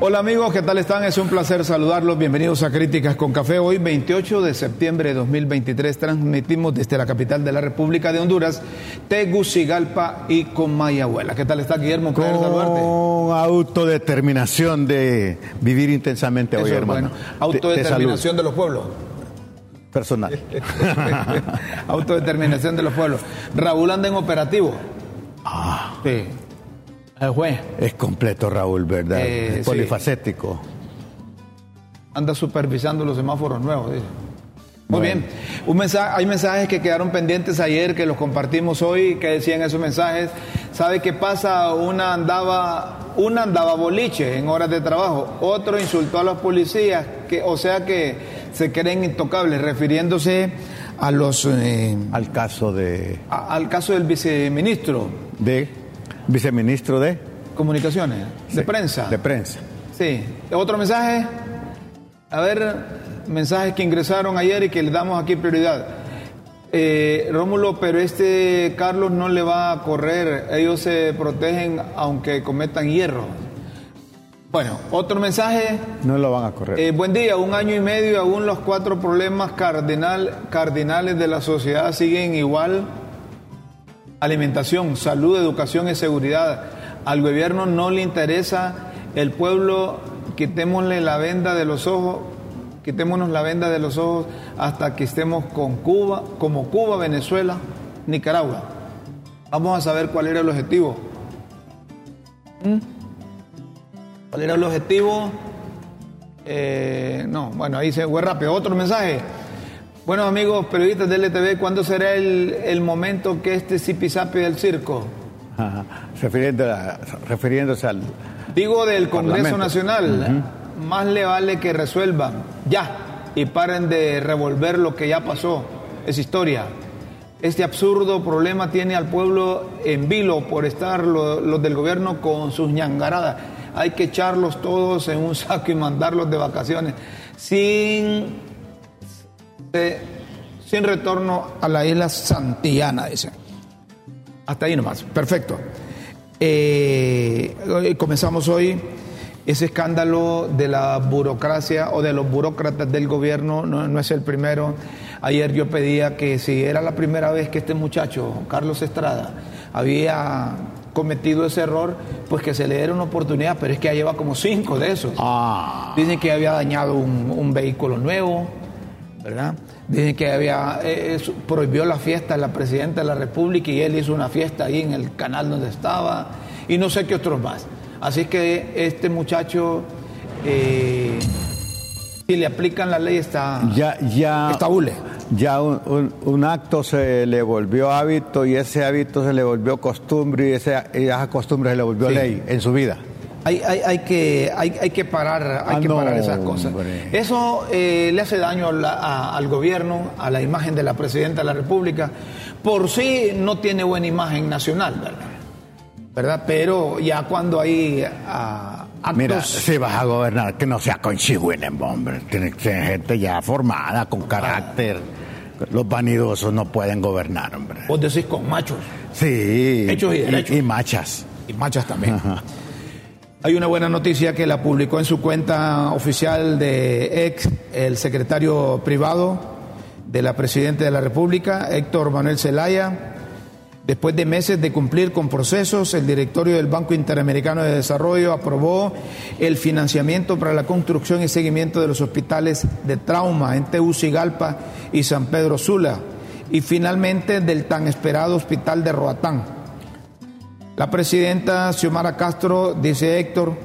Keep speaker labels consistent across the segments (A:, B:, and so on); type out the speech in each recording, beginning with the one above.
A: Hola amigos, ¿qué tal están? Es un placer saludarlos. Bienvenidos a Críticas con Café. Hoy, 28 de septiembre de 2023, transmitimos desde la capital de la República de Honduras, Tegucigalpa y Comayagüela. ¿Qué tal está Guillermo?
B: Con autodeterminación de vivir intensamente hoy, hermano.
A: Bueno. Autodeterminación de, de los pueblos.
B: Personal.
A: autodeterminación de los pueblos. Raúl anda en operativo.
B: Ah.
A: Sí. El juez.
B: Es completo, Raúl, ¿verdad?
A: Eh,
B: es polifacético.
A: Anda supervisando los semáforos nuevos, dice. Muy
B: Bueno.
A: bien. Un mensaje, hay mensajes que quedaron pendientes ayer que los compartimos hoy, que decían esos mensajes. ¿Sabe qué pasa? Una andaba, una andaba boliche en horas de trabajo, otro insultó a los policías, que, o sea que se creen intocables, refiriéndose a los eh,
B: Al caso de,
A: a- al caso del viceministro
B: de viceministro de,
A: comunicaciones, de
B: Sí,
A: prensa.
B: De prensa.
A: Sí. ¿Otro mensaje? A ver, mensajes que ingresaron ayer y que le damos aquí prioridad. Eh, Rómulo, pero este Carlos no le va a correr. Ellos se protegen aunque cometan hierro. Bueno, otro mensaje.
B: No lo van a correr.
A: Eh, buen día, un año y medio y aún los cuatro problemas cardinal, cardinales de la sociedad siguen igual. Alimentación, salud, educación y seguridad. Al gobierno no le interesa el pueblo, quitémosle la venda de los ojos, quitémonos la venda de los ojos hasta que estemos con Cuba, como Cuba, Venezuela, Nicaragua. Vamos a saber cuál era el objetivo. ¿Mm? ¿Cuál era el objetivo? Eh, no, bueno, ahí se fue rápido. Otro mensaje. Bueno, amigos periodistas de LTV, ¿cuándo será el, el momento que este zipizape del circo?
B: Ajá. Refiriendo a- refiriéndose al.
A: Digo del Congreso
B: Parlamento.
A: Nacional, más le vale que resuelvan ya y paren de revolver lo que ya pasó. Es historia. Este absurdo problema tiene al pueblo en vilo por estar lo- los del gobierno con sus ñangaradas. Hay que echarlos todos en un saco y mandarlos de vacaciones sin, sin retorno a la isla Santillana, dice. Hasta ahí nomás, perfecto. Eh, comenzamos hoy ese escándalo de la burocracia o de los burócratas del gobierno, no, no es el primero. Ayer yo pedía que si era la primera vez que este muchacho, Carlos Estrada, había cometido ese error, pues que se le diera una oportunidad, pero es que ya lleva como cinco de esos.
B: Ah.
A: Dicen que había dañado un, un vehículo nuevo, ¿verdad? Dicen que había eh, prohibió la fiesta la presidenta de la República y él hizo una fiesta ahí en el canal donde estaba y no sé qué otros más. Así que este muchacho, eh, si le aplican la ley, está,
B: Ya, ya.
A: está hule.
B: Ya un, un- un acto se le volvió hábito y ese hábito se le volvió costumbre y ese- y esa costumbre se le volvió
A: Sí.
B: ley en su vida.
A: Hay, hay, hay que, hay, hay que parar, hay
B: Ah,
A: que
B: no,
A: parar esas cosas.
B: hombre.
A: Eso eh, le hace daño a la- a- al gobierno, a la imagen de la presidenta de la República. Por sí no tiene buena imagen nacional, ¿verdad? ¿Verdad? Pero ya cuando hay ah, actos...
B: Mira, si vas a gobernar, que no sea con chihuilen, hombre. Tiene que ser gente ya formada, con carácter. Los vanidosos no pueden gobernar, hombre.
A: Vos decís con machos
B: Sí.
A: Hechos y derechos.
B: y machas.
A: y machas también. Hay una buena noticia que la publicó en su cuenta oficial de ex, el secretario privado de la Presidenta de la República, Héctor Manuel Zelaya. Después de meses de cumplir con procesos, el directorio del Banco Interamericano de Desarrollo aprobó el financiamiento para la construcción y seguimiento de los hospitales de trauma en Tegucigalpa y San Pedro Sula y finalmente del tan esperado hospital de Roatán. La presidenta Xiomara Castro, dice Héctor,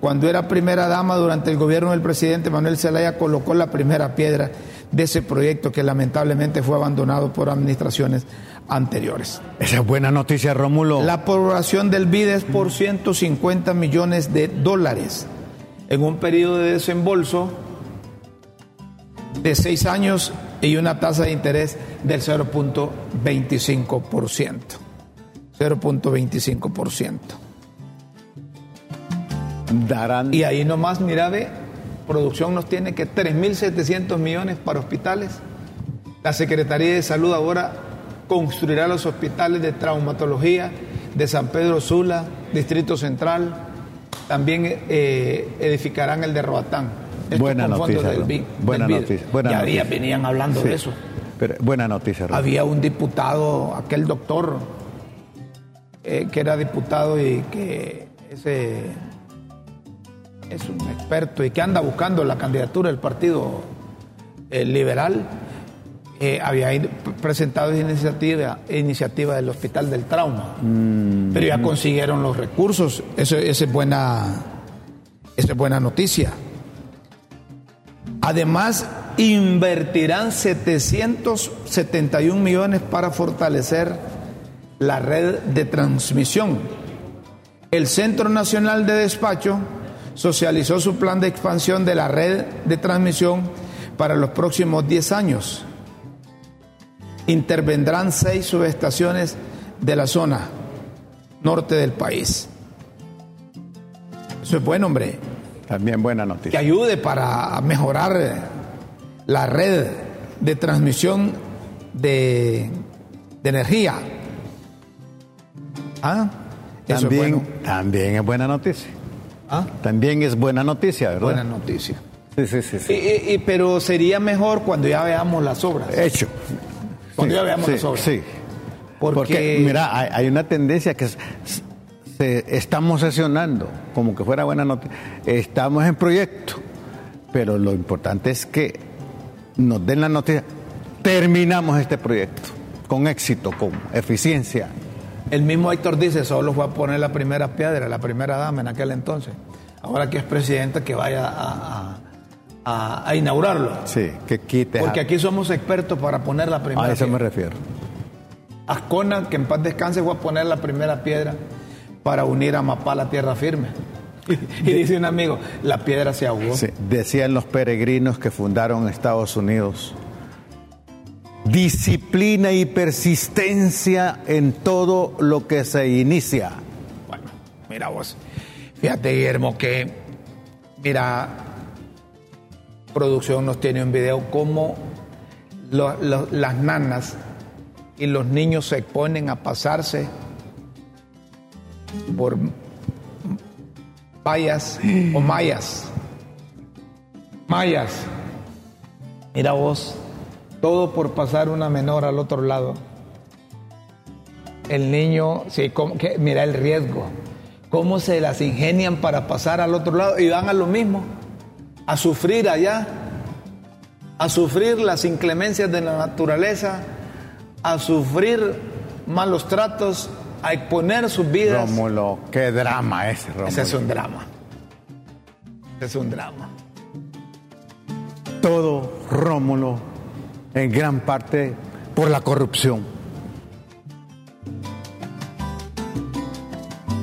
A: cuando era primera dama durante el gobierno del presidente Manuel Zelaya colocó la primera piedra de ese proyecto que lamentablemente fue abandonado por administraciones anteriores.
B: Esa es buena noticia, Rómulo.
A: La aprobación del BID es por 150 millones de dólares en un periodo de desembolso de seis años y una tasa de interés del 0.25%. 0.25%.
B: Darán.
A: Y ahí nomás, mira, ve, producción nos tiene que 3.700 millones para hospitales. La Secretaría de Salud ahora construirá los hospitales de traumatología de San Pedro Sula, Distrito Central, también eh, edificarán el de Roatán.
B: Buena noticia. Del, buena noticia. Buena
A: ya
B: noticia.
A: venían hablando de eso.
B: Pero, buena noticia.
A: Había un diputado, aquel doctor, eh, que era diputado y que ese es un experto y que anda buscando la candidatura del Partido eh, Liberal, eh, había presentado esa iniciativa, iniciativa del Hospital del Trauma, mm. pero ya consiguieron los recursos, eso, es buena, eso es buena noticia. Además, invertirán 771 millones para fortalecer la red de transmisión. El Centro Nacional de Despacho socializó su plan de expansión de la red de transmisión para los próximos 10 años. Intervendrán seis subestaciones de la zona norte del país. Eso es bueno, hombre.
B: También buena noticia.
A: Que ayude para mejorar la red de transmisión de, energía.
B: ¿Ah? también, también es buena noticia. ¿Ah? También es buena noticia, ¿verdad?
A: Buena noticia.
B: Sí, sí, sí.
A: Y, pero sería mejor cuando ya veamos las obras.
B: Hecho.
A: Cuando ya veamos las obras.
B: Sí. Porque, mira, hay, una tendencia que se, estamos sesionando, como que fuera buena noticia. Estamos en proyecto, pero lo importante es que nos den la noticia. Terminamos este proyecto con éxito, con eficiencia.
A: El mismo Héctor dice, solo fue a poner la primera piedra, la primera dama en aquel entonces. Ahora que es presidente, que vaya a, inaugurarlo.
B: Sí, que quite.
A: Porque aquí somos expertos para poner la primera
B: A eso me refiero.
A: Ascona, que en paz descanse, fue a poner la primera piedra para unir a Mapá a tierra firme. Y dice un amigo, la piedra se ahogó. Sí,
B: decían los peregrinos que fundaron Estados Unidos disciplina y persistencia en todo lo que se inicia.
A: Bueno, mira vos, fíjate Guillermo que, mira, producción nos tiene un video como las nanas y los niños se ponen a pasarse por vallas o mayas. Mayas. Mira vos, todo por pasar una menor al otro lado. El niño, sí, que, mira el riesgo, cómo se las ingenian para pasar al otro lado y van a lo mismo, a sufrir allá, a sufrir las inclemencias de la naturaleza, a sufrir malos tratos, a exponer sus vidas.
B: Rómulo, qué drama ese, Rómulo.
A: Ese es un drama. Ese es un drama.
B: Todo, Rómulo, en gran parte por la corrupción.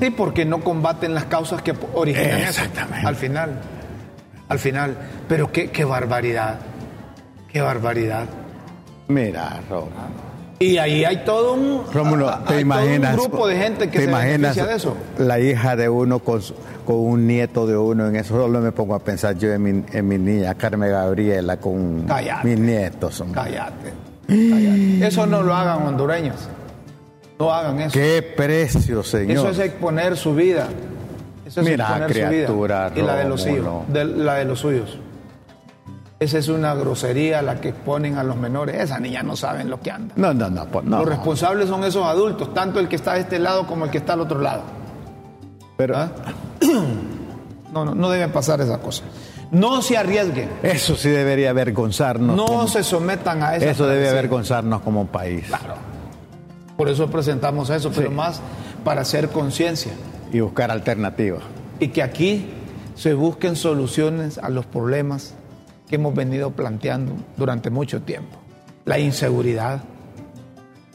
A: Sí, porque no combaten las causas que originan
B: Exactamente.
A: Eso, al final. Al final. Pero qué, qué barbaridad. Qué barbaridad.
B: Mira, Rómulo.
A: Y ahí hay todo un,
B: Rómulo, ¿te imaginas,
A: un grupo de gente que
B: ¿te
A: se
B: imaginas
A: de eso.
B: La hija de uno con, con un nieto de uno, en eso solo me pongo a pensar yo en mi, en mi niña Carmen Gabriela con mis nietos.
A: Cállate, cállate. Eso no lo hagan hondureños. No hagan eso.
B: Qué precio, señor.
A: Eso es exponer su vida. Eso es
B: Mira,
A: exponer
B: criatura,
A: su vida. Y la de los suyos. la de los suyos. Esa es una grosería la que exponen a los menores. Esas niñas no saben lo que andan.
B: No, no, no, pues no.
A: Los responsables son esos adultos, tanto el que está de este lado como el que está al otro lado.
B: Pero. ¿Ah?
A: No, no, no deben pasar esas cosas. No se arriesguen.
B: Eso sí debería avergonzarnos.
A: No se sometan a eso.
B: Eso debe avergonzarnos como país.
A: Claro. Por eso presentamos eso, pero más para hacer conciencia.
B: Y buscar alternativas.
A: Y que aquí se busquen soluciones a los problemas que hemos venido planteando durante mucho tiempo. La inseguridad,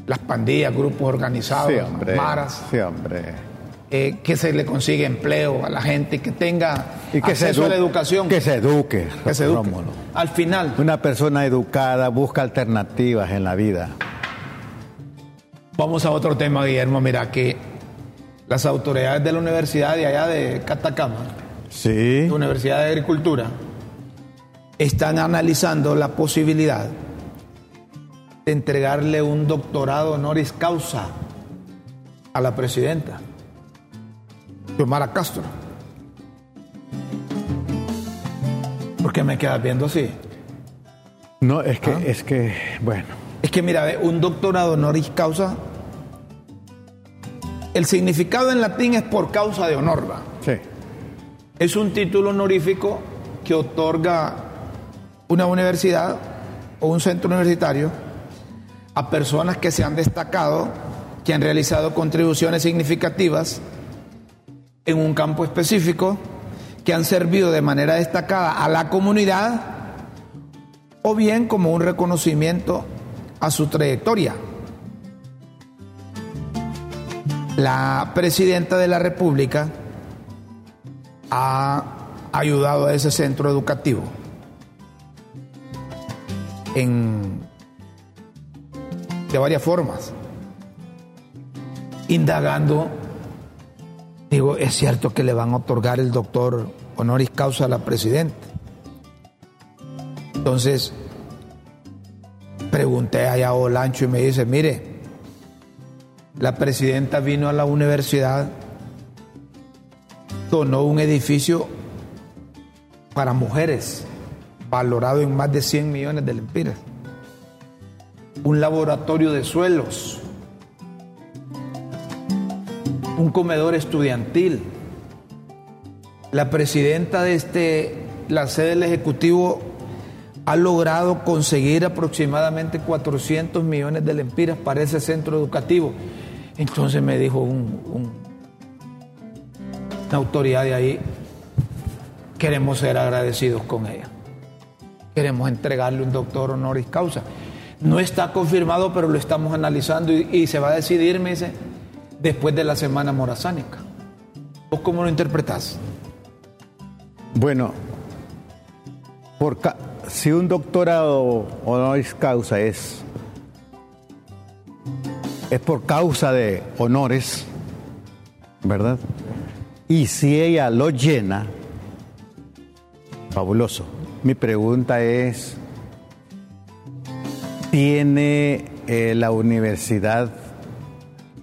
A: las pandillas, grupos organizados, maras.
B: Sí, hombre
A: eh, que se le consiga empleo a la gente, que tenga y que acceso a la educación.
B: Que se eduque.
A: Que se eduque. Al final.
B: Una persona educada busca alternativas en la vida.
A: Vamos a otro tema, Guillermo. Mira que las autoridades de la universidad de allá de Catacama,
B: sí.
A: la Universidad de Agricultura, están analizando la posibilidad de entregarle un doctorado honoris causa a la presidenta. Xiomara Castro. qué me quedas viendo así?
B: No, es que, ¿Ah? es que, bueno.
A: Es que mira, un doctorado honoris causa, el significado en latín es por causa de honor,
B: Sí.
A: Es un título honorífico que otorga una universidad o un centro universitario a personas que se han destacado, que han realizado contribuciones significativas en un campo específico, que han servido de manera destacada a la comunidad o bien como un reconocimiento a su trayectoria. La presidenta de la República ha ayudado a ese centro educativo de varias formas, indagando, digo, es cierto que le van a otorgar el doctor honoris causa a la presidenta. Entonces, pregunté allá a Olancho y me dice, mire, la presidenta vino a la universidad donó un edificio para mujeres valorado en más de 100 millones de lempiras. Un laboratorio de suelos. Un comedor estudiantil. La presidenta de este, la sede del Ejecutivo ha logrado conseguir aproximadamente 400 millones de lempiras para ese centro educativo. Entonces me dijo un la autoridad de ahí, queremos ser agradecidos con ella. Queremos entregarle un doctor honoris causa. No está confirmado, pero lo estamos analizando y, se va a decidir, me dice, después de la semana morazánica. ¿Vos cómo lo interpretás?
B: Bueno, por si un doctorado honoris causa es, es por causa de honores, ¿verdad? Y si ella lo llena, fabuloso. Mi pregunta es, ¿tiene eh, la Universidad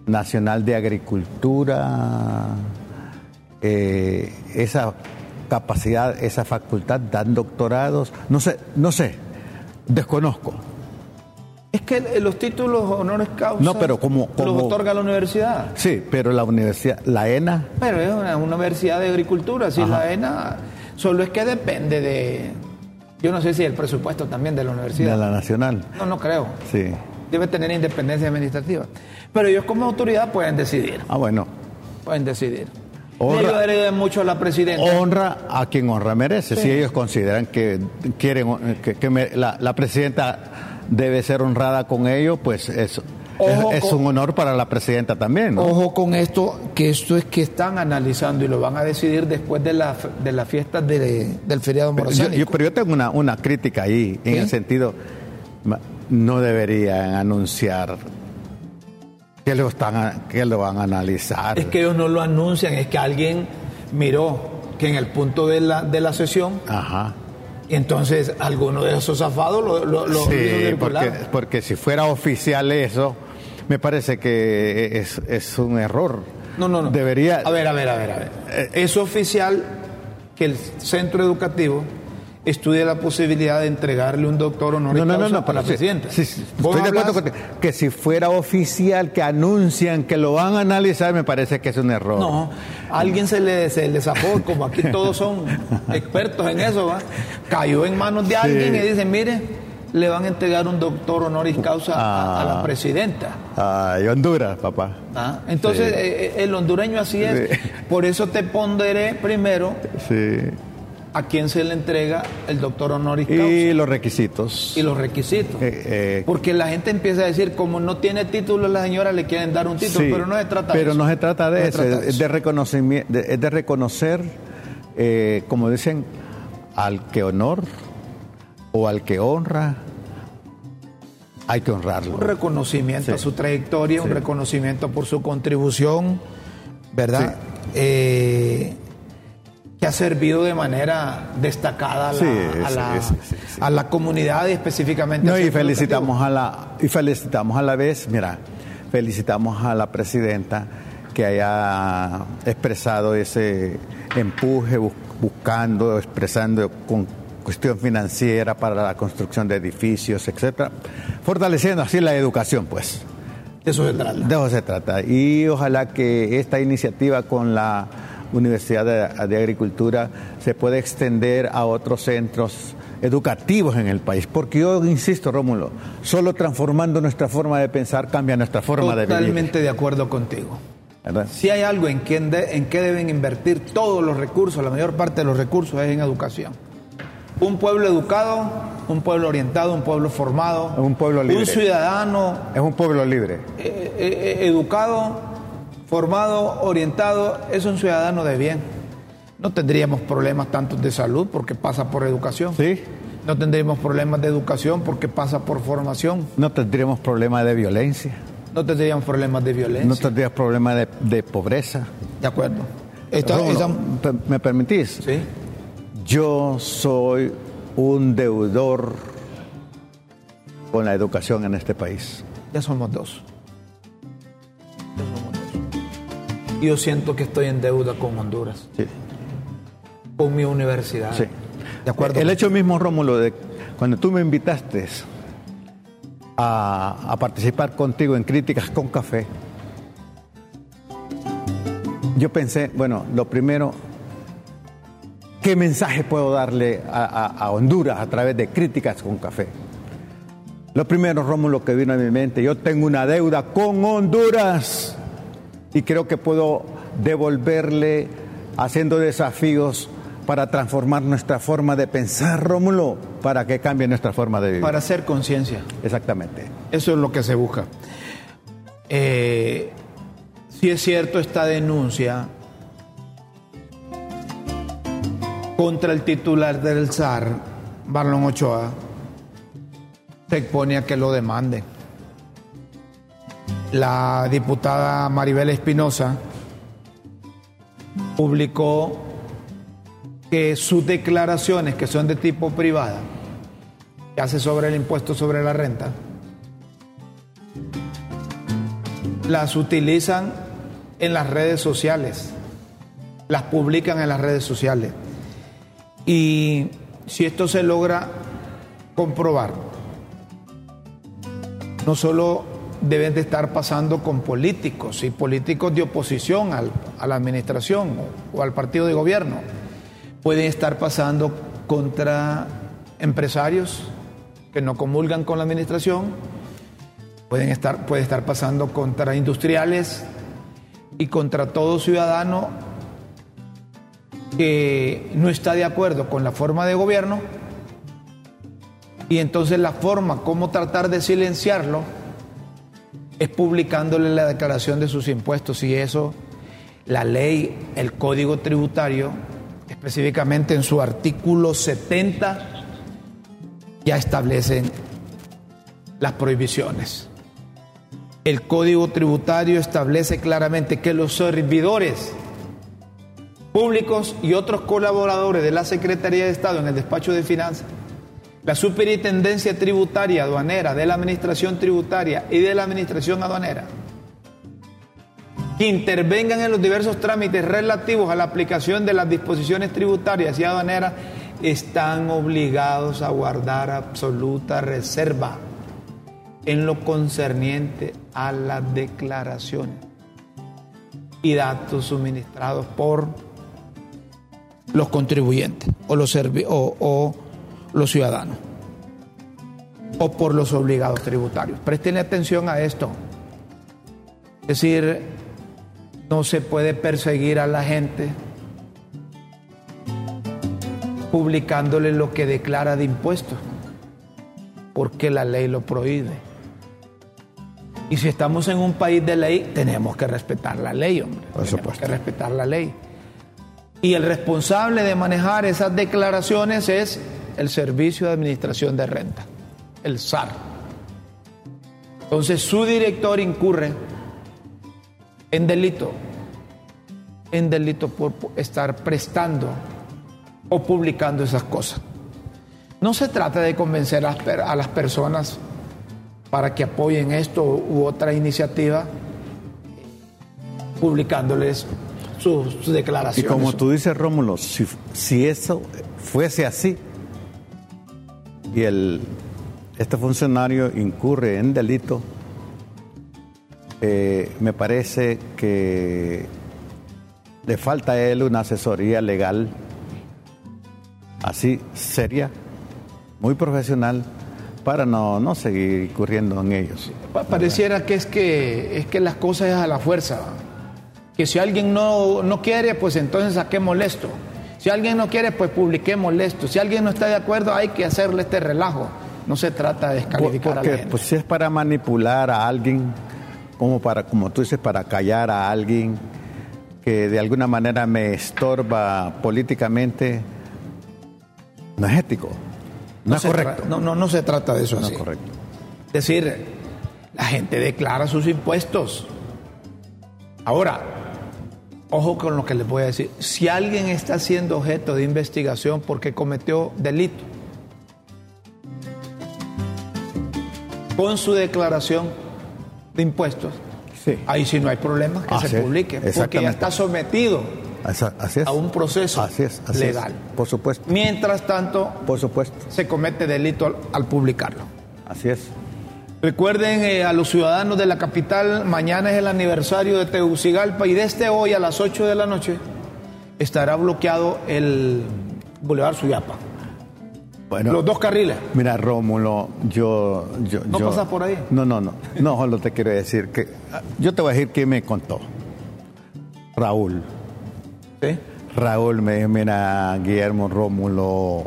B: Nacional de Agricultura eh, esa capacidad, esa facultad, dan doctorados? No sé, no sé, desconozco.
A: Es que los títulos honores causa
B: no, pero como,
A: los otorga la universidad.
B: Sí, pero la universidad, la ENA.
A: Pero es una, universidad de agricultura, sí, la ENA solo es que depende de, yo no sé si el presupuesto también de la universidad.
B: De la nacional.
A: No, no creo.
B: Sí.
A: Debe tener independencia administrativa. Pero ellos como autoridad pueden decidir.
B: Ah, bueno.
A: Pueden decidir. Honra, ellos mucho a la presidenta.
B: Honra a quien honra merece. Si ellos consideran que quieren que, la, la presidenta debe ser honrada con ello, pues es, es, un honor para la presidenta también.
A: Ojo con esto, que esto es que están analizando y lo van a decidir después de la, de la fiesta del feriado
B: morazánico. Pero yo, tengo una, una crítica ahí, en el sentido, no deberían anunciar que lo, están, que lo van a analizar.
A: Es que ellos no lo anuncian, es que alguien miró que en el punto de la, de la sesión
B: Ajá
A: entonces alguno de esos zafados lo, lo,
B: sí, porque, porque, si fuera oficial eso, me parece que es, un error.
A: No, no, no.
B: Debería.
A: A ver, a ver, a ver, a ver. Es oficial que el centro educativo estudie la posibilidad de entregarle un doctor honoris no, no, no, para la presidenta.
B: estoy de acuerdo con que si fuera oficial que anuncian que lo van a analizar, me parece que es un error.
A: No, alguien se le, se le zafó, como aquí todos son expertos en eso, ¿va? cayó en manos de alguien y dicen, mire, le van a entregar un doctor honoris causa a, la ah. presidenta.
B: Ay, Honduras, papá.
A: Ah, entonces, eh, eh, el hondureño así es. Por eso te ponderé primero.
B: Sí
A: a quién se le entrega el doctor honoris causa.
B: Y los requisitos.
A: Y los requisitos. Eh, eh, Porque la gente empieza a decir, como no tiene título la señora, le quieren dar un título, pero no se trata
B: de eso. Pero no se trata de eso, es de, reconocimiento, es de reconocer, como dicen, al que honor o al que honra, hay que honrarlo.
A: Un reconocimiento a su trayectoria, un reconocimiento por su contribución, ¿verdad? Eh, que ha servido de manera destacada a la, comunidad y específicamente
B: no, y felicitamos a la y felicitamos a la vez mira felicitamos a la presidenta que haya expresado ese empuje buscando expresando con cuestión financiera, para la construcción de edificios, etcétera, fortaleciendo así la educación, pues.
A: De eso se trata.
B: De eso se trata. Y ojalá que esta iniciativa con la Universidad de, Agricultura se pueda extender a otros centros educativos en el país. Porque yo insisto, Rómulo, solo transformando nuestra forma de pensar cambia nuestra forma de vivir.
A: Totalmente de acuerdo contigo. Si hay algo en que, en que deben invertir todos los recursos, la mayor parte de los recursos es en educación. Un pueblo educado, un pueblo orientado, un pueblo formado,
B: un pueblo libre.
A: Un ciudadano.
B: Es un pueblo libre.
A: Eh, eh, eh, educado, formado, orientado, es un ciudadano de bien. No tendríamos problemas tantos de salud porque pasa por educación.
B: Sí.
A: No tendríamos problemas de educación porque pasa por formación.
B: No tendríamos problemas de violencia.
A: No tendríamos problemas de violencia.
B: No tendríamos problemas de, pobreza.
A: De acuerdo.
B: ¿Me permitís?
A: Sí.
B: Yo soy un deudor con la educación en este país.
A: Ya somos dos. Ya somos dos. Yo siento que estoy en deuda con Honduras.
B: Sí.
A: Con mi universidad.
B: Sí. De acuerdo. El hecho mismo, Rómulo, de cuando tú me invitaste a, participar contigo en Críticas con Café, yo pensé, bueno, lo primero, ¿qué mensaje puedo darle a, Honduras a través de Críticas con Café? Lo primero, Rómulo, que vino a mi mente, yo tengo una deuda con Honduras y creo que puedo devolverle haciendo desafíos para transformar nuestra forma de pensar, Rómulo, para que cambie nuestra forma de vivir.
A: Para hacer conciencia.
B: Exactamente.
A: Eso es lo que se busca. Eh, si es cierto esta denuncia contra el titular del SAR, Marlon Ochoa, se expone a que lo demande. La diputada Maribel Espinosa publicó que sus declaraciones, que son de tipo privada, que hace sobre el impuesto sobre la renta, las utilizan en las redes sociales, las publican en las redes sociales. Y si esto se logra comprobar, no solo deben de estar pasando con políticos y políticos de oposición a la administración o al partido de gobierno, pueden estar pasando contra empresarios que no comulgan con la administración, pueden estar, puede estar pasando contra industriales y contra todo ciudadano que no está de acuerdo con la forma de gobierno y entonces la forma como tratar de silenciarlo es publicándole la declaración de sus impuestos y eso la ley, el código tributario específicamente en su artículo 70, ya establecen las prohibiciones. El Código Tributario establece claramente que los servidores públicos y otros colaboradores de la Secretaría de Estado en el despacho de finanzas, la Superintendencia Tributaria Aduanera, de la Administración Tributaria y de la Administración Aduanera, que intervengan en los diversos trámites relativos a la aplicación de las disposiciones tributarias y aduaneras están obligados a guardar absoluta reserva en lo concerniente a las declaraciones y datos suministrados por los contribuyentes o los, o los ciudadanos o por los obligados tributarios. Presten atención a esto. Es decir, no se puede perseguir a la gente publicándole lo que declara de impuestos, porque la ley lo prohíbe. Y si estamos en un país de ley, tenemos que respetar la ley, hombre.
B: Por
A: tenemos que respetar la ley. Y el responsable de manejar esas declaraciones es el Servicio de Administración de Renta, el SAR. Entonces su director incurre en delito, en delito por estar prestando o publicando esas cosas. No se trata de convencer a las personas para que apoyen esto u otra iniciativa publicándoles
B: Y como tú dices, Rómulo, si, si eso fuese así, y el, este funcionario incurre en delito, eh, me parece que le falta a él una asesoría legal así seria, muy profesional, para no, no seguir incurriendo en ellos.
A: Pareciera que es que es que las cosas es a la fuerza. Que si alguien no, no quiere, pues entonces saquémosle esto. Si alguien no quiere, pues publiquémosle esto. Si alguien no está de acuerdo, hay que hacerle este relajo. No se trata de descalificar
B: a la Pues si es para manipular a alguien, como para, como tú dices, para callar a alguien que de alguna manera me estorba políticamente, no es ético. No, es correcto.
A: No, no, no se trata de eso
B: no
A: Es
B: correcto.
A: Es decir, la gente declara sus impuestos. Ahora, ojo con lo que les voy a decir. Si alguien está siendo objeto de investigación porque cometió delito, con su declaración de impuestos, ahí sí no hay problema que se publique, porque ya está sometido a un proceso legal.
B: por supuesto.
A: Mientras tanto,
B: por supuesto.
A: se comete delito al, publicarlo.
B: Así es.
A: Recuerden eh, a los ciudadanos de la capital, mañana es el aniversario de Tegucigalpa y desde hoy a las 8 de la noche estará bloqueado el Boulevard Suyapa. Bueno, los dos carriles.
B: Mira, Rómulo, yo. yo
A: ¿No pasas por ahí?
B: No, no, no. No, solo te quiero decir que. Yo te voy a decir qué me contó. Raúl.
A: ¿Sí?
B: Raúl me dijo, mira, Guillermo Rómulo,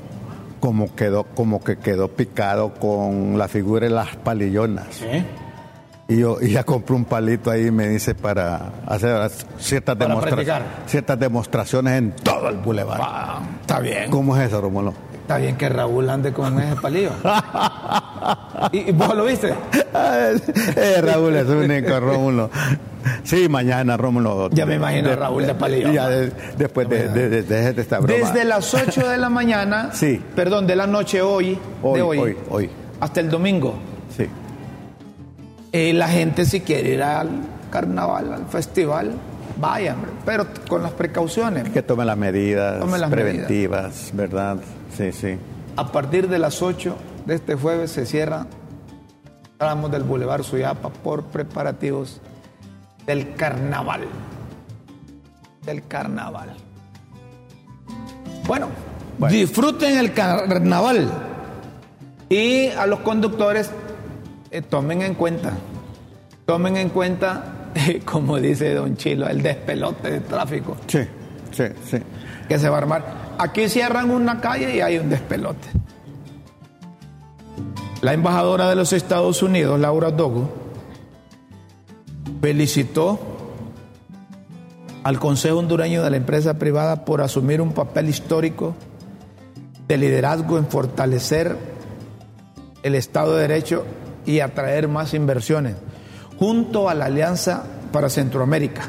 B: como quedó, como que quedó picado con la figura de las palillonas. Y yo y ya compré un palito ahí, me dice, para hacer ciertas, ciertas demostraciones en todo el bulevar.
A: está bien.
B: ¿Cómo es eso, Rómulo?
A: Está bien que Raúl ande con ese palillo. ¿Y, vos lo viste?
B: Eh, Raúl es único, Rómulo. Sí, mañana Rómulo.
A: Ya me imagino a Raúl de palillo.
B: Ya después de, de, de, esta broma.
A: Desde las 8 de la mañana,
B: sí.
A: perdón, de la noche hoy,
B: hoy
A: de hoy,
B: hoy, hoy,
A: hasta el domingo.
B: Sí.
A: Eh, la gente si quiere ir al carnaval, al festival, vayan, pero con las precauciones.
B: Que tomen las medidas preventivas, ¿verdad? Sí, sí.
A: A partir de las 8 de este jueves se cierra tramos del Boulevard Suyapa por preparativos del carnaval. Del carnaval. Bueno, disfruten el carnaval y a los conductores eh, tomen en cuenta, tomen en cuenta, como dice don Chilo, el despelote de tráfico.
B: Sí, sí, sí.
A: Que se va a armar. Aquí cierran una calle y hay un despelote. La embajadora de los Estados Unidos, Laura Dogo, felicitó al Consejo Hondureño de la Empresa Privada por asumir un papel histórico de liderazgo en fortalecer el Estado de Derecho y atraer más inversiones, junto a la Alianza para Centroamérica.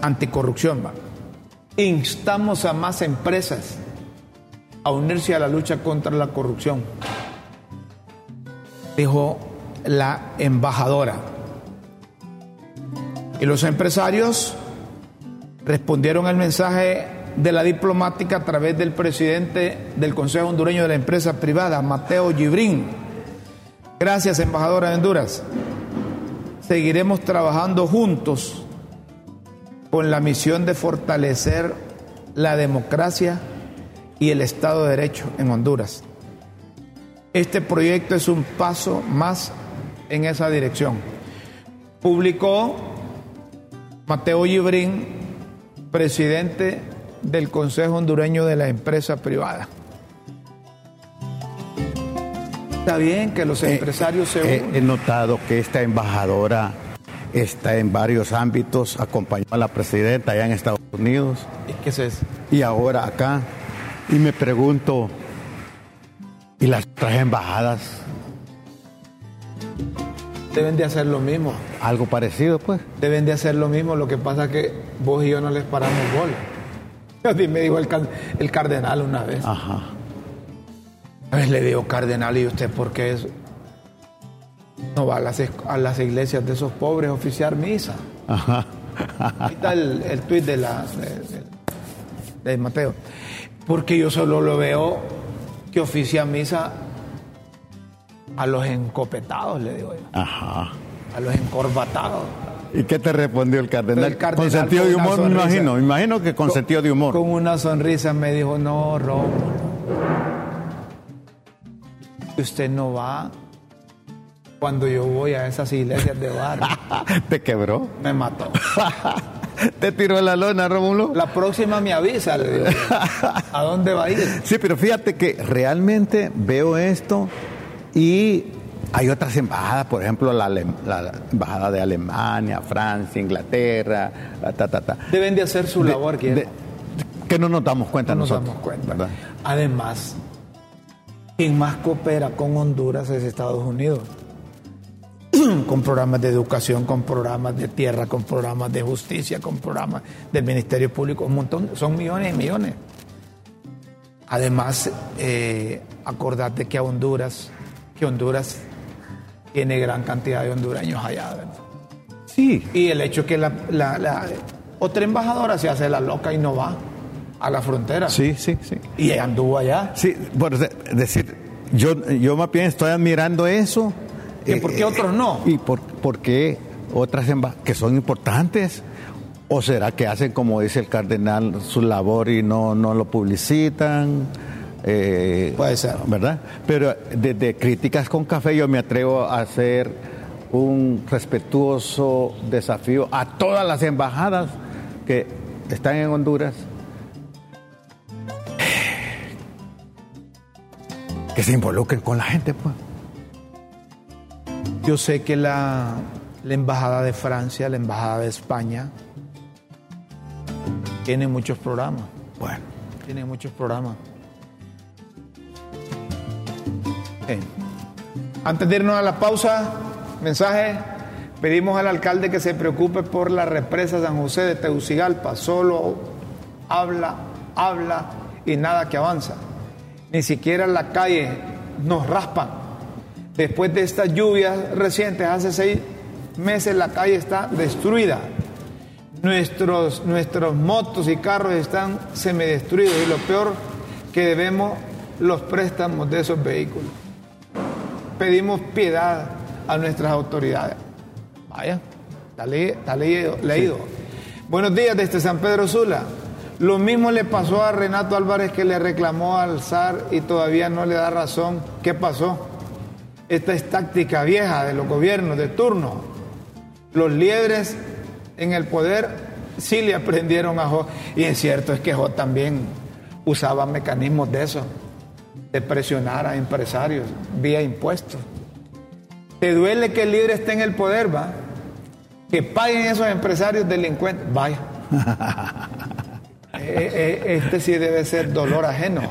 A: anticorrupción. Instamos a más empresas a unirse a la lucha contra la corrupción, dijo la embajadora. Y los empresarios respondieron al mensaje de la diplomática a través del presidente del Consejo Hondureño de la Empresa Privada, Mateo Gibrín. Gracias, embajadora de Honduras. Seguiremos trabajando juntos con la misión de fortalecer la democracia y el Estado de Derecho en Honduras. Este proyecto es un paso más en esa dirección. Publicó Mateo Gibrín, presidente del Consejo Hondureño de la Empresa Privada. Está bien que los eh, empresarios se
B: unan. He notado que esta embajadora está en varios ámbitos, acompañó a la presidenta allá en Estados Unidos.
A: ¿Y qué es eso?
B: Y ahora acá. Y me pregunto, ¿y las otras embajadas?
A: Deben de hacer lo mismo.
B: Algo parecido, pues.
A: Deben de hacer lo mismo, lo que pasa es que vos y yo no les paramos bola. Me dijo el, el cardenal una vez.
B: Ajá.
A: A veces le digo, cardenal, ¿y usted por qué es? no va a las, a las iglesias de esos pobres a oficiar misa. Ahí está el, el tuit de, la, de, Mateo. Porque yo solo lo veo que oficia misa a los encopetados, le digo yo.
B: Ajá.
A: A los encorbatados.
B: ¿Y qué te respondió el cardenal? con sentido de humor, me imagino. Me imagino que con, sentido de humor.
A: Con una sonrisa me dijo, no, Rómulo. Usted no va cuando yo voy a esas iglesias de bar.
B: ¿Te quebró?
A: Me mató.
B: ¿Te tiró la lona, Rómulo?
A: La próxima me avisa, le digo. ¿A dónde va a ir?
B: Sí, pero fíjate que realmente veo esto y hay otras embajadas, por ejemplo, la, embajada de Alemania, Francia, Inglaterra, ta, ta, ta.
A: Deben de hacer su labor,
B: que, que no nos damos cuenta
A: no
B: nosotros.
A: Nos damos cuenta. Además, quien más coopera con Honduras es Estados Unidos. con programas de educación, con programas de tierra, con programas de justicia, con programas del Ministerio Público, un montón, son millones y millones. Además, eh, acordate que a Honduras, que Honduras tiene gran cantidad de hondureños allá.
B: Sí.
A: Y el hecho que la, otra embajadora se hace la loca y no va a la frontera.
B: Sí, sí, sí.
A: Y anduvo allá.
B: Sí, por decir, yo, yo más bien estoy admirando eso
A: por qué otros no?
B: ¿Y por, qué otras que son importantes? ¿O será que hacen, como dice el cardenal, su labor y no, no lo publicitan?
A: Eh, Puede ser.
B: ¿Verdad? Pero desde Críticas con Café yo me atrevo a hacer un respetuoso desafío a todas las embajadas que están en Honduras que se involucren con la gente, pues.
A: Yo sé que la, Embajada de Francia, la Embajada de España, tiene muchos programas.
B: Bueno.
A: Tiene muchos programas. Antes de irnos a la pausa, mensaje. Pedimos al alcalde que se preocupe por la represa San José de Tegucigalpa. Solo habla, habla y nada que avanza. Ni siquiera la calle nos raspan Después de estas lluvias recientes, hace seis meses la calle está destruida. Nuestros, nuestros motos y carros están semidestruidos y lo peor que debemos los préstamos de esos vehículos. Pedimos piedad a nuestras autoridades. Vaya, está, leído. leído. Buenos días desde San Pedro Sula. Lo mismo le pasó a Renato Álvarez que le reclamó al SAR y todavía no le da razón. ¿Qué pasó? Esta es táctica vieja de los gobiernos de turno. Los liebres en el poder sí le aprendieron a Jo. Y es cierto, es que Jo también usaba mecanismos de eso, de presionar a empresarios vía impuestos. ¿Te duele que el líder esté en el poder, va? Que paguen esos empresarios delincuentes. Vaya. Eh, eh, este sí debe ser dolor ajeno.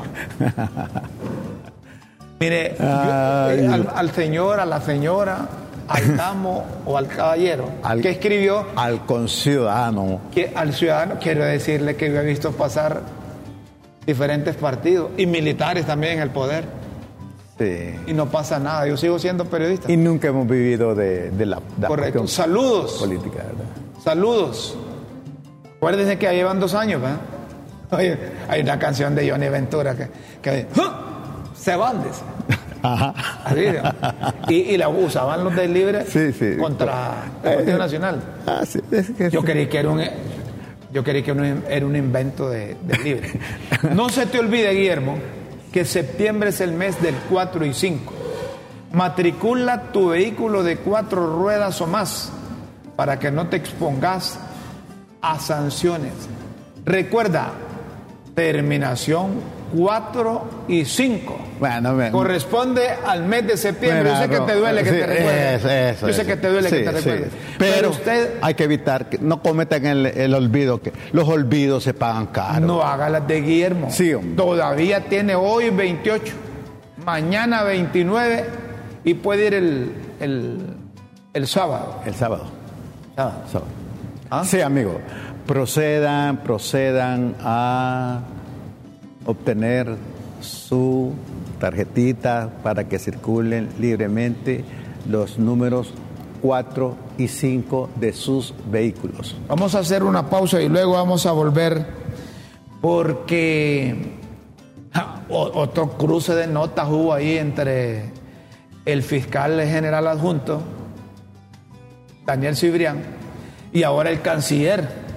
A: Mire, eh, al, señor, a la señora, al damo o al caballero al, que escribió.
B: Al conciudadano.
A: Que, al ciudadano, quiero decirle que yo he visto pasar diferentes partidos y militares también en el poder.
B: Sí.
A: Y no pasa nada, yo sigo siendo periodista.
B: Y nunca hemos vivido de, la,
A: Correcto. Saludos.
B: Política, ¿verdad?
A: Saludos. Acuérdense que llevan dos años, ¿verdad? Hay, una canción de Johnny Ventura que, que Cebaldes. Ajá. Y, y, la usaban los del libre contra el Partido eh, Nacional.
B: Ah,
A: yo creí que era un yo creí que era un invento de, del libre. No se te olvide, Guillermo, que septiembre es el mes del 4 y 5. Matricula tu vehículo de cuatro ruedas o más para que no te expongas a sanciones. Recuerda, terminación 4 y 5.
B: Bueno,
A: Corresponde al mes de septiembre. Yo sé que te duele que te recuerdes. Yo sé que te duele que te recuerdes.
B: Pero, usted. Hay que evitar que no cometan el, olvido, que los olvidos se pagan caro.
A: No haga las de Guillermo.
B: Sí,
A: Todavía tiene hoy 28, mañana 29 y puede ir el, el, sábado.
B: El sábado. Sábado. ¿Ah? Sí, amigo. Procedan, procedan a obtener su tarjetita para que circulen libremente los números 4 y 5 de sus vehículos.
A: Vamos a hacer una pausa y luego vamos a volver porque otro cruce de notas hubo ahí entre el fiscal general adjunto, Daniel Cibrián, y ahora el canciller.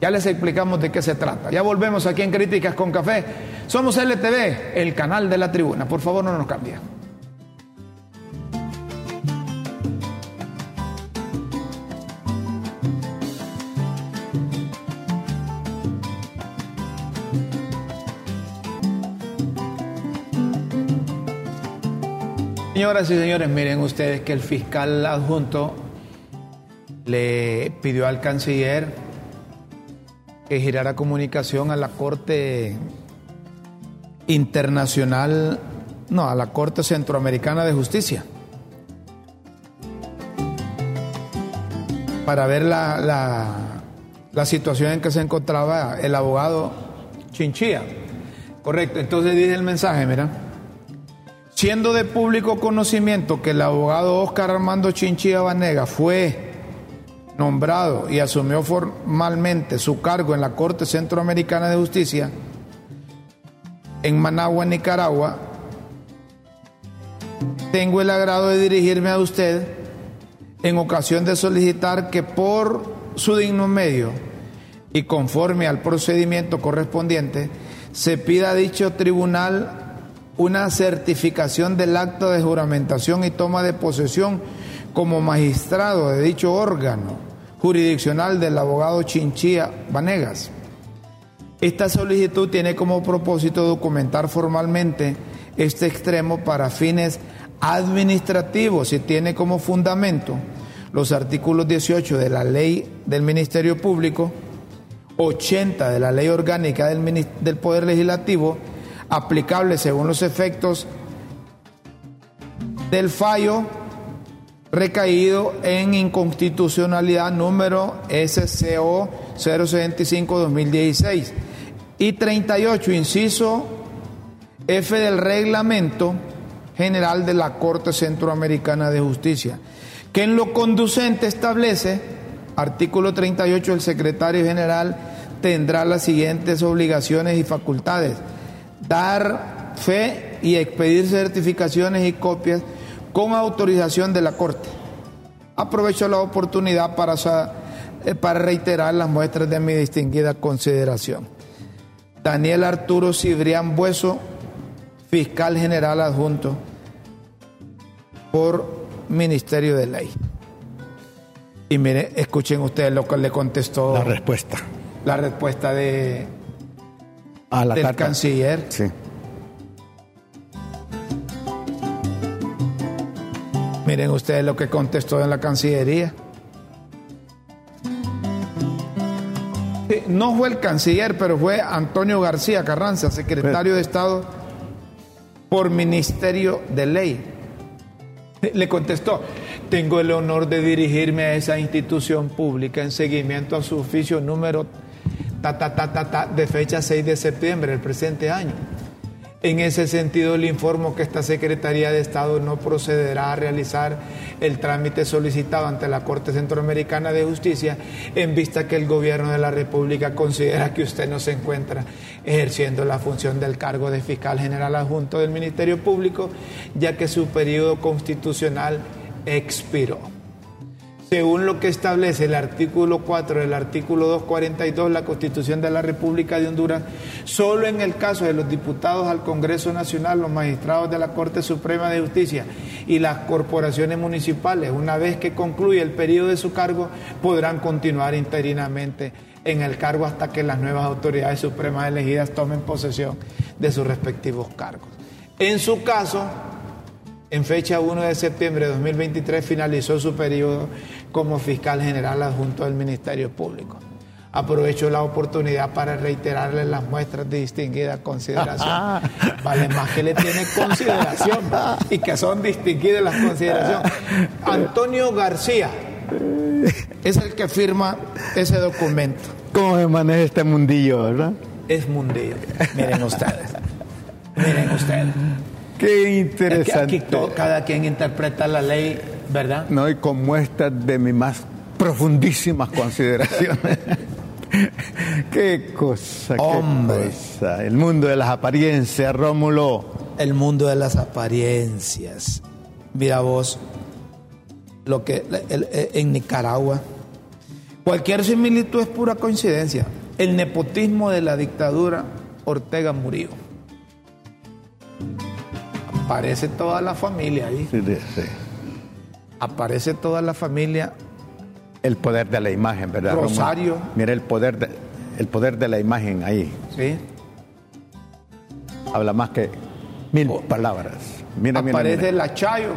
A: Ya les explicamos de qué se trata. Ya volvemos aquí en Críticas con Café. Somos LTV, el canal de la tribuna. Por favor, no nos cambien. Señoras y señores, miren ustedes que el fiscal adjunto le pidió al canciller que girara comunicación a la Corte Internacional, no, a la Corte Centroamericana de Justicia, para ver la, la, situación en que se encontraba el abogado Chinchilla. Correcto, entonces dice el mensaje, mira. Siendo de público conocimiento que el abogado Oscar Armando Chinchilla Vanega fue nombrado y asumió formalmente su cargo en la Corte Centroamericana de Justicia en Managua, Nicaragua, tengo el agrado de dirigirme a usted en ocasión de solicitar que por su digno medio y conforme al procedimiento correspondiente se pida a dicho tribunal una certificación del acto de juramentación y toma de posesión como magistrado de dicho órgano jurisdiccional del abogado Chinchilla Vanegas. Esta solicitud tiene como propósito documentar formalmente este extremo para fines administrativos y tiene como fundamento los artículos 18 de la ley del Ministerio Público, 80 de la ley orgánica del, del Poder Legislativo, aplicable según los efectos del fallo recaído en inconstitucionalidad número SCO 065-2016 y 38, inciso F del reglamento general de la Corte Centroamericana de Justicia, que en lo conducente establece, artículo 38, el secretario general tendrá las siguientes obligaciones y facultades. Dar fe y expedir certificaciones y copias con autorización de la Corte. Aprovecho la oportunidad para, eh, para reiterar las muestras de mi distinguida consideración. Daniel Arturo Cibrián Bueso, fiscal general adjunto por Ministerio de Ley. Y mire, escuchen ustedes lo que le contestó.
B: La respuesta.
A: La respuesta de,
B: a la
A: del canciller.
B: Sí.
A: Miren ustedes lo que contestó en la Cancillería. No fue el canciller, pero fue Antonio García Carranza, secretario de Estado por Ministerio de Ley. Le contestó, tengo el honor de dirigirme a esa institución pública en seguimiento a su oficio número ta, ta, ta, ta, de fecha 6 de septiembre del presente año. En ese sentido, le informo que esta Secretaría de Estado no procederá a realizar el trámite solicitado ante la Corte Centroamericana de Justicia en vista que el Gobierno de la República considera que usted no se encuentra ejerciendo la función del cargo de fiscal general adjunto del Ministerio Público, ya que su periodo constitucional expiró. Según lo que establece el artículo 4 del artículo 242 de la Constitución de la República de Honduras, solo en el caso de los diputados al Congreso Nacional, los magistrados de la Corte Suprema de Justicia y las corporaciones municipales, una vez que concluye el periodo de su cargo, podrán continuar interinamente en el cargo hasta que las nuevas autoridades supremas elegidas tomen posesión de sus respectivos cargos. En su caso, en fecha 1 de septiembre de 2023 finalizó su periodo como fiscal general adjunto del Ministerio Público. Aprovecho la oportunidad para reiterarle las muestras de distinguida consideración. Vale más que le tiene consideración y que son distinguidas las consideraciones. Antonio García es el que firma ese documento.
B: ¿Cómo se maneja este mundillo, verdad?
A: Es mundillo. Miren ustedes. Miren ustedes.
B: Qué interesante.
A: aquí cada quien interpreta la ley, ¿verdad?
B: No, y con muestras de mis más profundísimas consideraciones. qué cosa, Hombre. El mundo de las apariencias, Rómulo.
A: El mundo de las apariencias. Mira vos, lo que en Nicaragua, cualquier similitud es pura coincidencia. El nepotismo de la dictadura Ortega Murillo. Aparece toda la familia ahí. Sí, sí. Aparece toda la familia
B: el poder de la imagen, ¿verdad?
A: Rosario.
B: Mira el poder, de, el poder de la imagen ahí.
A: Sí.
B: Habla más que mil oh. palabras.
A: Mira, aparece la Chayo,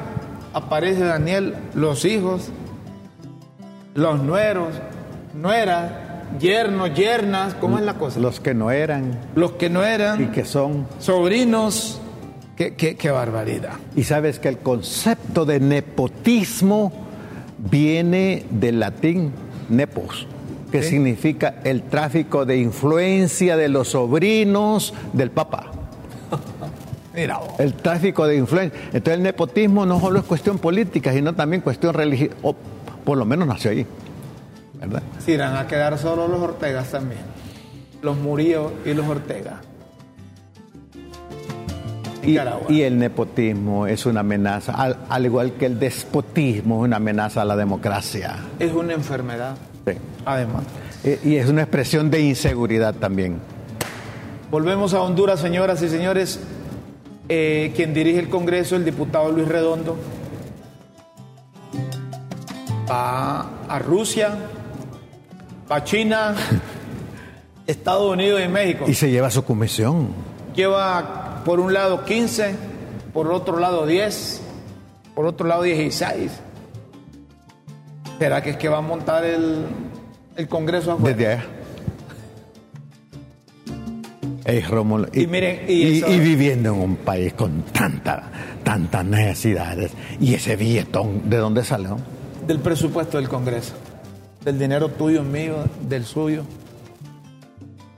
A: aparece Daniel, los hijos, los nueros, nueras, yernos, yernas, ¿cómo es la cosa?
B: Los que no eran.
A: Los que no eran.
B: Y que son.
A: Sobrinos. Qué, qué, qué barbaridad.
B: Y sabes que el concepto de nepotismo viene del latín nepos, que significa el tráfico de influencia de los sobrinos del Papa.
A: Mira.
B: El tráfico de influencia. Entonces el nepotismo no solo es cuestión política, sino también cuestión religiosa, o por lo menos nació ahí. ¿verdad?
A: Sí, irán a quedar solo los Ortegas también. Los Murillo y los Ortega.
B: Y, el nepotismo es una amenaza, al, igual que el despotismo es una amenaza a la democracia.
A: Es una enfermedad. Sí. Además.
B: Y, es una expresión de inseguridad también.
A: Volvemos a Honduras, señoras y señores. Eh, quien dirige el Congreso, el diputado Luis Redondo, va a Rusia, va a China, Estados Unidos y México.
B: Y se lleva su comisión.
A: Lleva por un lado 15, por otro lado 10, por otro lado 16. ¿Será que es que va a montar el, Congreso
B: afuera? Desde allá. y,
A: miren,
B: y, viviendo en un país con tanta, tantas necesidades. ¿Y ese billetón de dónde salió?
A: Del presupuesto del Congreso. Del dinero tuyo, mío, del suyo.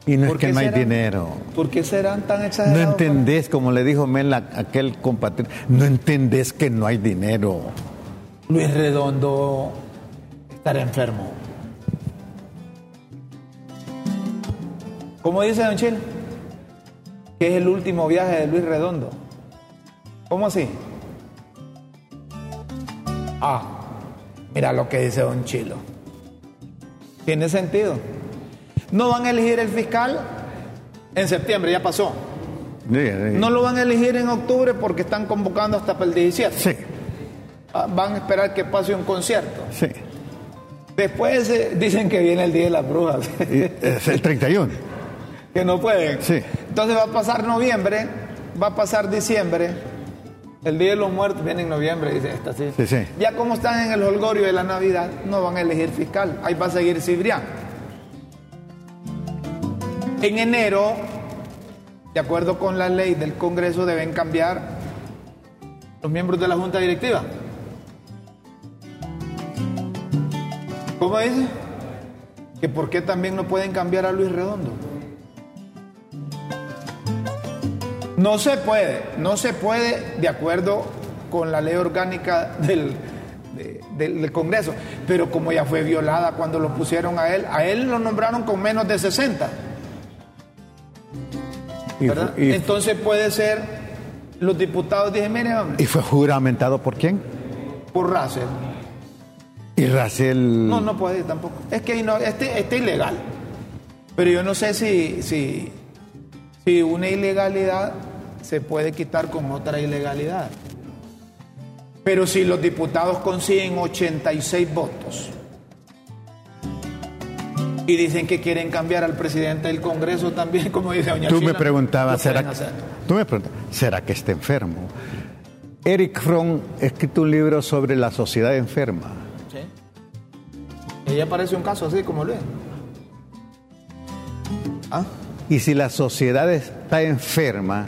B: Y no es que no hay dinero.
A: ¿Por qué serán tan exagerados?
B: No entendés, como le dijo Mela, aquel compatriota, no entendés que no hay dinero.
A: Luis Redondo estará enfermo. ¿Cómo dice Don Chile? Que es el último viaje de Luis Redondo. ¿Cómo así? Ah, mira lo que dice Don Chilo. Tiene sentido. No van a elegir el fiscal en septiembre, ya pasó. No lo van a elegir en octubre porque están convocando hasta para el 17.
B: Sí.
A: Ah, van a esperar que pase un concierto.
B: Sí.
A: Después eh, dicen que viene el Día de las Brujas.
B: Es el 31.
A: que no pueden.
B: Sí.
A: Entonces va a pasar noviembre, va a pasar diciembre. El Día de los Muertos viene en noviembre, dice esta, ¿sí?
B: Sí, sí.
A: Ya como están en el holgorio de la Navidad, no van a elegir fiscal. Ahí va a seguir Cibrián. En enero, de acuerdo con la ley del Congreso, deben cambiar los miembros de la Junta Directiva. ¿Cómo dice? Que por qué también no pueden cambiar a Luis Redondo. No se puede, no se puede de acuerdo con la ley orgánica del, del, Congreso, pero como ya fue violada cuando lo pusieron a él, a él lo nombraron con menos de 60. Entonces puede ser, los diputados dije, mire,
B: ¿Y fue juramentado por quién?
A: Por Russell.
B: ¿Y Russell?
A: No, no puede tampoco. Es que no, este, este ilegal. Pero yo no sé si, si, si una ilegalidad se puede quitar con otra ilegalidad. Pero si los diputados consiguen 86 votos y dicen que quieren cambiar al presidente del Congreso también, como dice Doña
B: Tú me preguntabas, ¿será, tú me ¿será que está enfermo? Eric Fromm ha escrito un libro sobre la sociedad enferma.
A: Sí. Ella parece un caso así como Luis.
B: ¿Ah? Y si la sociedad está enferma,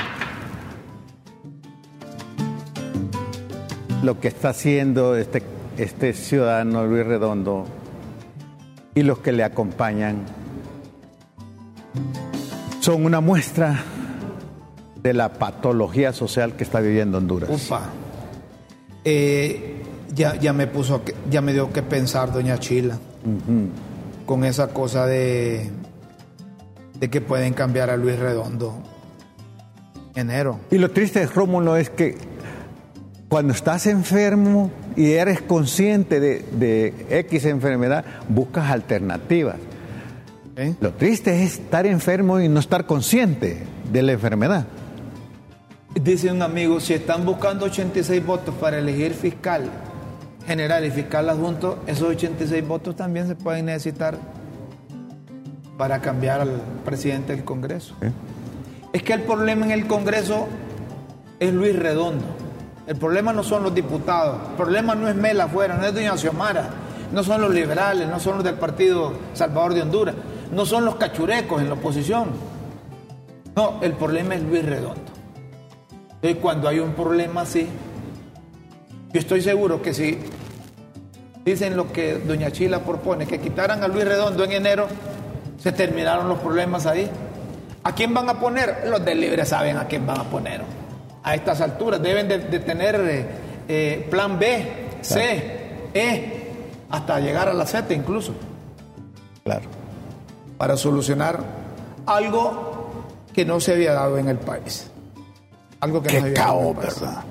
B: lo que está haciendo este, este ciudadano Luis Redondo y los que le acompañan son una muestra de la patología social que está viviendo Honduras.
A: Ufa. Eh, ya, ya me puso, ya me dio que pensar, doña Chila, con esa cosa de, de que pueden cambiar a Luis Redondo enero.
B: Y lo triste, Rómulo, es que cuando estás enfermo y eres consciente de, X enfermedad, buscas alternativas. ¿Eh? Lo triste es estar enfermo y no estar consciente de la enfermedad.
A: Dice un amigo, si están buscando 86 votos para elegir fiscal general y fiscal adjunto, esos 86 votos también se pueden necesitar para cambiar al presidente del Congreso. Es que el problema en el Congreso es Luis Redondo. El problema no son los diputados, el problema no es Mela afuera, no es Doña Xiomara, no son los liberales, no son los del Partido Salvador de Honduras, no son los cachurecos en la oposición. No, el problema es Luis Redondo. Y cuando hay un problema así, yo estoy seguro que si dicen lo que doña Chila propone, que quitaran a Luis Redondo en enero, se terminaron los problemas ahí. ¿A quién van a poner? Los del Libre saben a quién van a poner. A estas alturas deben de, tener eh, eh, plan B, C, E, hasta llegar a la Z incluso.
B: Claro.
A: Para solucionar algo que no se había dado en el país.
B: Algo que no se había dado en el país. ¿verdad?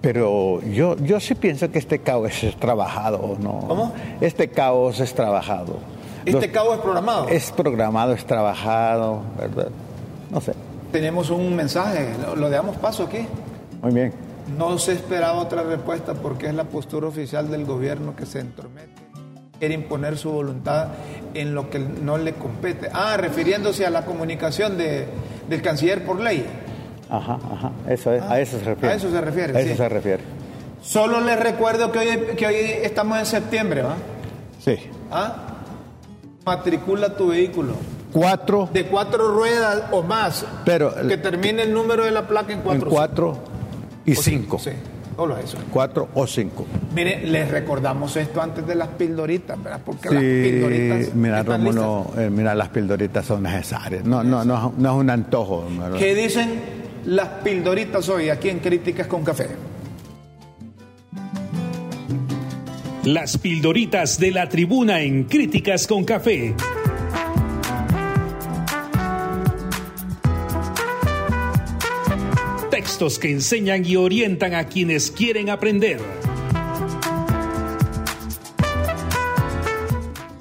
B: Pero yo, yo sí pienso que este caos es trabajado, ¿no?
A: ¿Cómo?
B: Este caos es trabajado.
A: ¿Este caos es programado?
B: Es programado, es trabajado, ¿verdad? No sé.
A: Tenemos un mensaje, lo, damos paso aquí.
B: Muy bien.
A: No se esperaba otra respuesta porque es la postura oficial del gobierno que se entromete. Quiere imponer su voluntad en lo que no le compete. Ah, refiriéndose a la comunicación de, del canciller por ley.
B: Ajá, ajá, eso es, a eso se refiere.
A: A eso se refiere.
B: A eso se refiere.
A: Solo les recuerdo que hoy, que hoy estamos en septiembre, ¿va?
B: Sí.
A: ¿Ah? Matricula tu vehículo.
B: Cuatro.
A: De cuatro ruedas o más.
B: Pero.
A: Que termine el número de la placa en cuatro.
B: En cuatro y cinco.
A: Sí. Solo eso.
B: Cuatro o cinco.
A: Mire, les recordamos esto antes de las pildoritas, ¿verdad? Porque las pildoritas.
B: Mira, Rómulo, eh, mira, las pildoritas son necesarias. No, no, no, no es un antojo.
A: ¿Qué dicen las pildoritas hoy aquí en Críticas con Café.
C: Las pildoritas de la tribuna en Críticas con Café. Textos que enseñan y orientan a quienes quieren aprender.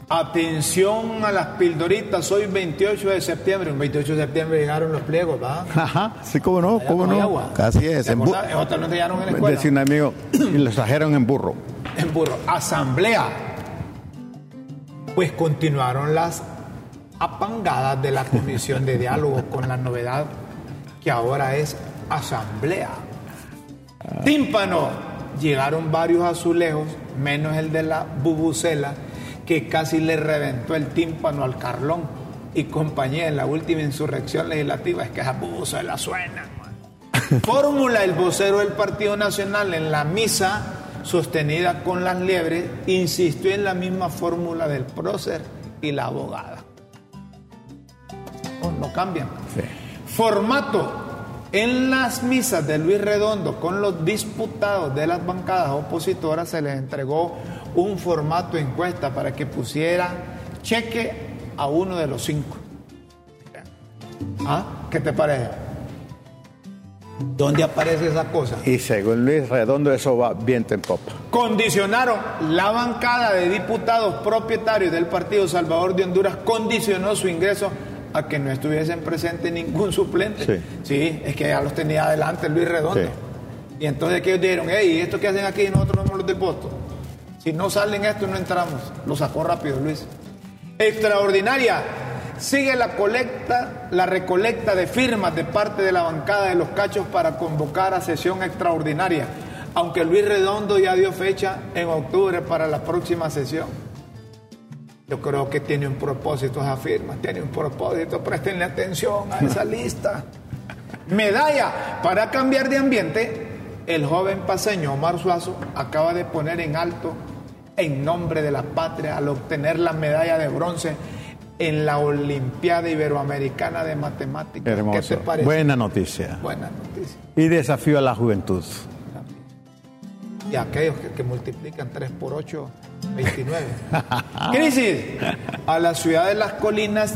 A: Atención a las pildoritas, hoy 28 de septiembre, un 28 de septiembre llegaron los pliegos, ¿va?
B: Ajá, sí, cómo no, cómo no. Así es.
A: En Otra no te llegaron en la escuela.
B: Decía un amigo, y los trajeron en burro.
A: En burro. Asamblea. Pues continuaron las apangadas de la Comisión de Diálogo con la novedad que ahora es Asamblea. Tímpano. Llegaron varios azulejos, menos el de la bubucela que casi le reventó el tímpano al Carlón y compañía en la última insurrección legislativa. Es que esa se la suena. Fórmula el vocero del Partido Nacional en la misa sostenida con las liebres, insistió en la misma fórmula del prócer y la abogada. no cambian. Formato. En las misas de Luis Redondo con los disputados de las bancadas opositoras se les entregó un formato encuesta para que pusiera cheque a uno de los cinco. ¿Ah? ¿Qué te parece? ¿Dónde aparece esa cosa?
B: Y según Luis Redondo eso va viento en popa.
A: Condicionaron la bancada de diputados propietarios del Partido Salvador de Honduras, condicionó su ingreso a que no estuviesen presentes ningún suplente. Sí. es que ya los tenía adelante Luis Redondo. Y entonces que ellos dijeron, hey, ¿esto qué hacen aquí? Nosotros no somos los de voto. Si no salen esto, no entramos. Lo sacó rápido Luis. Extraordinaria. Sigue la colecta, la recolecta de firmas de parte de la bancada de los cachos para convocar a sesión extraordinaria. Aunque Luis Redondo ya dio fecha en octubre para la próxima sesión. Yo creo que tiene un propósito esa firma, tiene un propósito. Prestenle atención a esa lista. Medalla para cambiar de ambiente. El joven paseño Omar Suazo acaba de poner en alto en nombre de la patria al obtener la medalla de bronce en la Olimpiada Iberoamericana de Matemáticas.
B: Hermoso. ¿Qué te parece? Buena noticia.
A: Buena noticia.
B: Y desafío a la juventud.
A: Y aquellos que, multiplican 3 por 8, 29. Crisis. A la ciudad de las colinas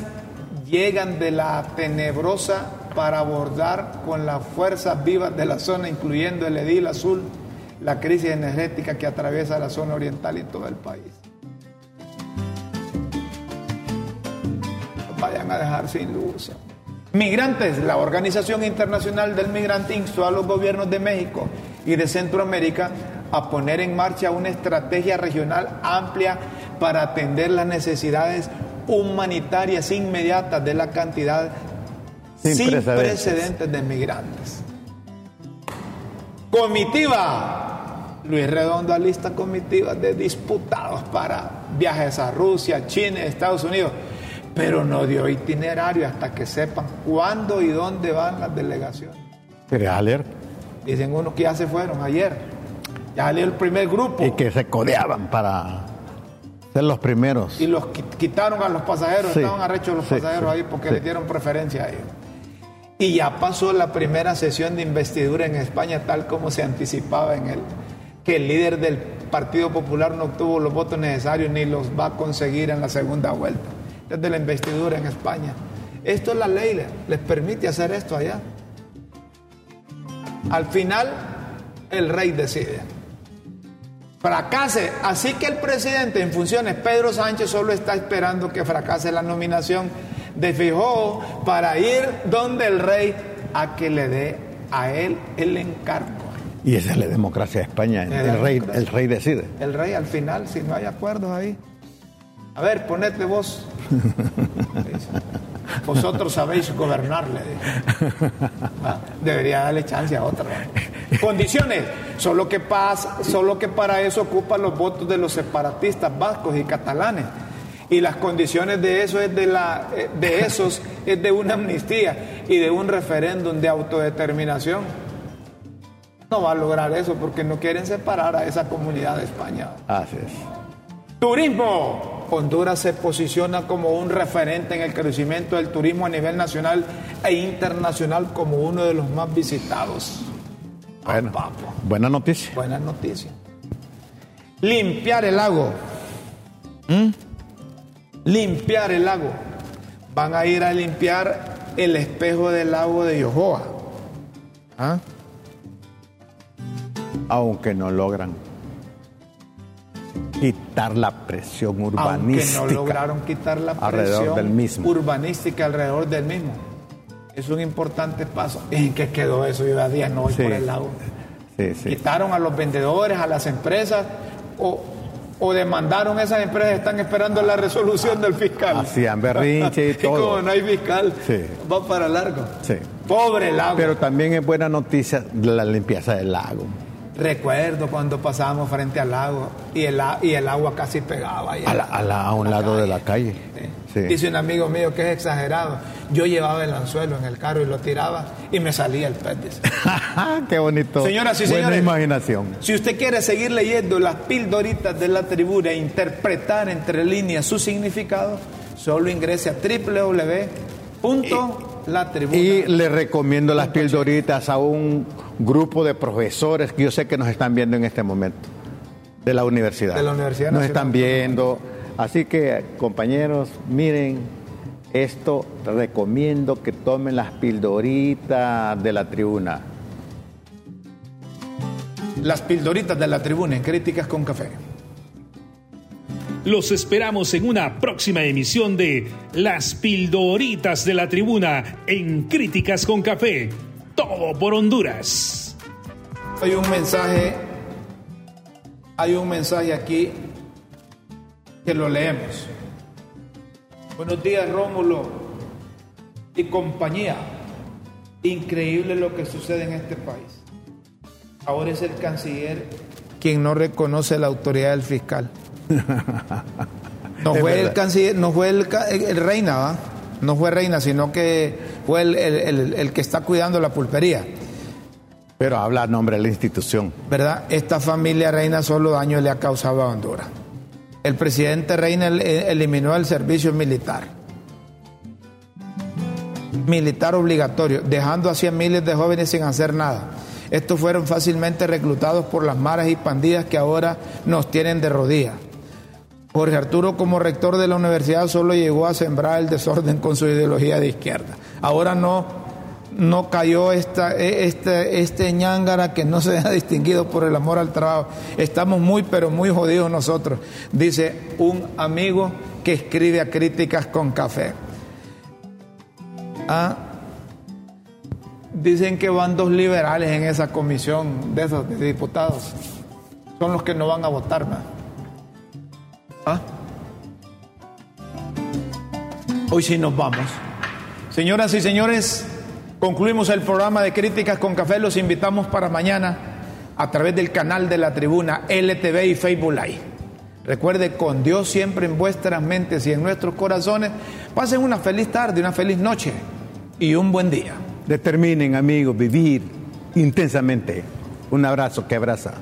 A: llegan de la tenebrosa para abordar con las fuerzas vivas de la zona, incluyendo el edil azul, la crisis energética que atraviesa la zona oriental y todo el país. vayan a dejar sin luz. Migrantes, la Organización Internacional del Migrante instó a los gobiernos de México y de Centroamérica a poner en marcha una estrategia regional amplia para atender las necesidades humanitarias inmediatas de la cantidad sin, precedentes. de migrantes. Comitiva. Luis Redondo alista comitivas de disputados para viajes a Rusia, China, Estados Unidos pero no dio itinerario hasta que sepan cuándo y dónde van las delegaciones.
B: Pero alerta.
A: Dicen unos que ya se fueron ayer. Ya salió el primer grupo.
B: Y que se codeaban para ser los primeros.
A: Y los quitaron a los pasajeros, estaban arrechos los pasajeros ahí porque le dieron preferencia a ellos. Y ya pasó la primera sesión de investidura en España tal como se anticipaba en él, que el líder del Partido Popular no obtuvo los votos necesarios ni los va a conseguir en la segunda vuelta desde la investidura en España. Esto es la ley, les permite hacer esto allá. Al final, el rey decide. Fracase. Así que el presidente en funciones, Pedro Sánchez, solo está esperando que fracase la nominación de Fijó para ir donde el rey a que le dé a él el encargo.
B: Y esa es la democracia de España. El, rey, el rey decide.
A: El rey al final, si no hay acuerdos ahí. A ver, ponete vos. Vosotros sabéis gobernarle. Ah, debería darle chance a otra. Condiciones. Solo que, pasa, solo que para eso ocupan los votos de los separatistas vascos y catalanes. Y las condiciones de eso es de la eh, de esos es de una amnistía y de un referéndum de autodeterminación. No va a lograr eso porque no quieren separar a esa comunidad de España.
B: Así es.
A: Turismo. Honduras se posiciona como un referente en el crecimiento del turismo a nivel nacional e internacional como uno de los más visitados.
B: Bueno, buena noticia.
A: Buena noticia. Limpiar el lago. ¿Mm? Limpiar el lago. Van a ir a limpiar el espejo del lago de Yohoa. ¿Ah?
B: Aunque no logran quitar la presión urbanística.
A: Aunque no lograron quitar la presión del mismo. urbanística alrededor del mismo. Es un importante paso. ¿En qué quedó eso? Yo a día no voy por el lago. Quitaron a los vendedores, a las empresas, o, o demandaron a esas empresas, están esperando la resolución del fiscal.
B: Hacían berrinche y todo. y
A: como no hay fiscal, va para largo. Pobre lago.
B: Pero también es buena noticia la limpieza del lago.
A: Recuerdo cuando pasábamos frente al lago y el, y el agua casi pegaba.
B: a, un lado de la calle.
A: Dice un amigo mío que es exagerado. Yo llevaba el anzuelo en el carro y lo tiraba y me salía el pez.
B: Qué bonito.
A: Señoras y señores,
B: imaginación.
A: Si usted quiere seguir leyendo las pildoritas de la tribuna e interpretar entre líneas su significado, solo ingrese a www
B: y le recomiendo las pildoritas a un grupo de profesores que yo sé que nos están viendo en este momento, de la universidad.
A: De la universidad.
B: Nos están viendo. Así que, compañeros, miren, esto recomiendo que tomen las pildoritas de la tribuna.
A: Las pildoritas de la tribuna en Críticas con Café.
C: Los esperamos en una próxima emisión de Las Pildoritas de la Tribuna en Críticas con Café. Todo por Honduras.
A: Hay un mensaje, hay un mensaje aquí que lo leemos. Buenos días, Rómulo y compañía. Increíble lo que sucede en este país. Ahora es el canciller quien no reconoce la autoridad del fiscal. No fue el canciller, no fue el, reina, ¿va? No fue reina, sino que fue el, que está cuidando la pulpería.
B: Pero habla a nombre de la institución.
A: ¿Verdad? Esta familia reina solo daño le ha causado a Honduras. El presidente Reina eliminó el servicio militar. Militar obligatorio, dejando así a miles de jóvenes sin hacer nada. Estos fueron fácilmente reclutados por las maras y pandillas que ahora nos tienen de rodillas. Jorge Arturo como rector de la universidad solo llegó a sembrar el desorden con su ideología de izquierda. Ahora no, no cayó esta, e, este, este que no se ha distinguido por el amor al trabajo. Estamos muy, pero muy jodidos nosotros, dice un amigo que escribe a críticas con café. Ah, dicen que van dos liberales en esa comisión de esos diputados. Son los que no van a votar más. ¿Ah? Hoy sí nos vamos. Señoras y señores, concluimos el programa de Críticas con Café. Los invitamos para mañana a través del canal de la tribuna LTV y Facebook Live. Recuerde, con Dios siempre en vuestras mentes y en nuestros corazones. Pasen una feliz tarde, una feliz noche y un buen día.
B: Determinen, amigos, vivir intensamente. Un abrazo que abraza.